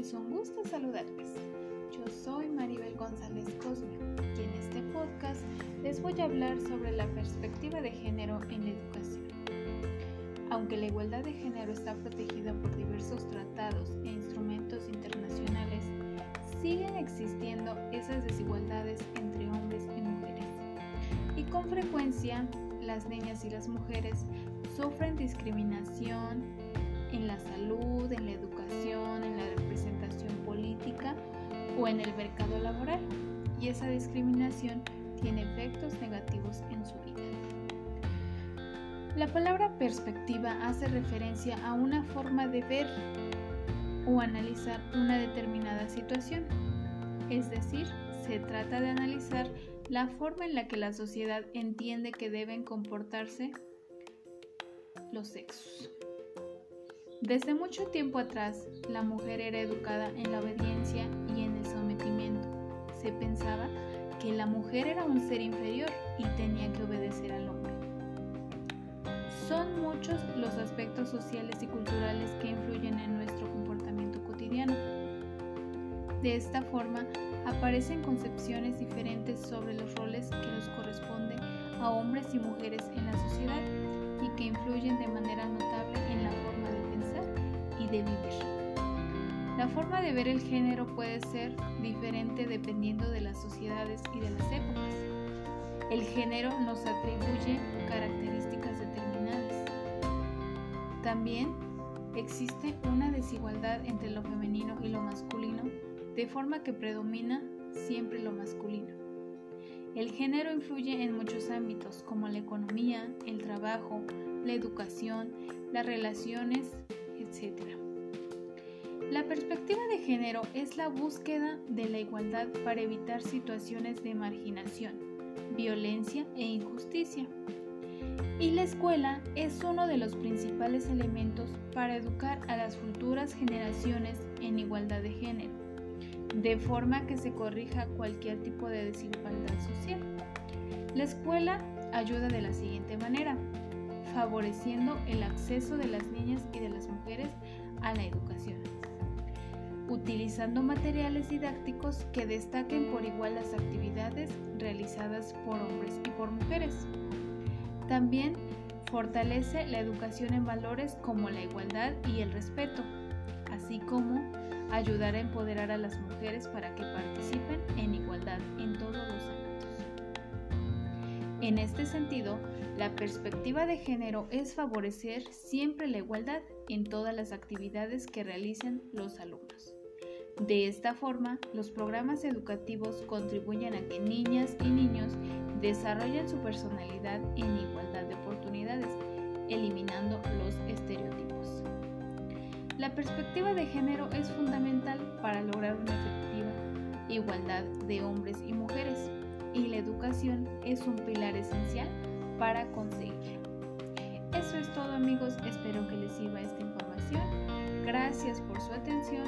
es un gusto saludarles. Yo soy Maribel González Cosme y en este podcast les voy a hablar sobre la perspectiva de género en la educación. Aunque la igualdad de género está protegida por diversos tratados e instrumentos internacionales, siguen existiendo esas desigualdades entre hombres y mujeres. Y con frecuencia, las niñas y las mujeres sufren discriminación en la salud, en la educación, o en el mercado laboral. Y esa discriminación tiene efectos negativos en su vida. La palabra perspectiva hace referencia a una forma de ver o analizar una determinada situación. Es decir, se trata de analizar la forma en la que la sociedad entiende que deben comportarse los sexos. Desde mucho tiempo atrás, la mujer era educada en la obediencia Se pensaba que la mujer era un ser inferior y tenía que obedecer al hombre. Son muchos los aspectos sociales y culturales que influyen en nuestro comportamiento cotidiano. De esta forma, aparecen concepciones diferentes sobre los roles que nos corresponden a hombres y mujeres en la sociedad y que influyen de manera notable en la forma de pensar y de vivir. La forma de ver el género puede ser diferente dependiendo de las sociedades y de las épocas. El género nos atribuye características determinadas. También existe una desigualdad entre lo femenino y lo masculino, de forma que predomina siempre lo masculino. El género influye en muchos ámbitos como la economía, el trabajo, la educación, las relaciones, etc. La perspectiva de género es la búsqueda de la igualdad para evitar situaciones de marginación, violencia e injusticia. Y la escuela es uno de los principales elementos para educar a las futuras generaciones en igualdad de género, de forma que se corrija cualquier tipo de desigualdad social. La escuela ayuda de la siguiente manera, favoreciendo el acceso de las niñas y de las mujeres a la educación utilizando materiales didácticos que destaquen por igual las actividades realizadas por hombres y por mujeres. También fortalece la educación en valores como la igualdad y el respeto, así como ayudar a empoderar a las mujeres para que participen en igualdad en todos los ámbitos. En este sentido, la perspectiva de género es favorecer siempre la igualdad en todas las actividades que realicen los alumnos. De esta forma, los programas educativos contribuyen a que niñas y niños desarrollen su personalidad en igualdad de oportunidades, eliminando los estereotipos. La perspectiva de género es fundamental para lograr una efectiva igualdad de hombres y mujeres, y la educación es un pilar esencial para conseguirlo. Eso es todo amigos, espero que les sirva esta información. Gracias por su atención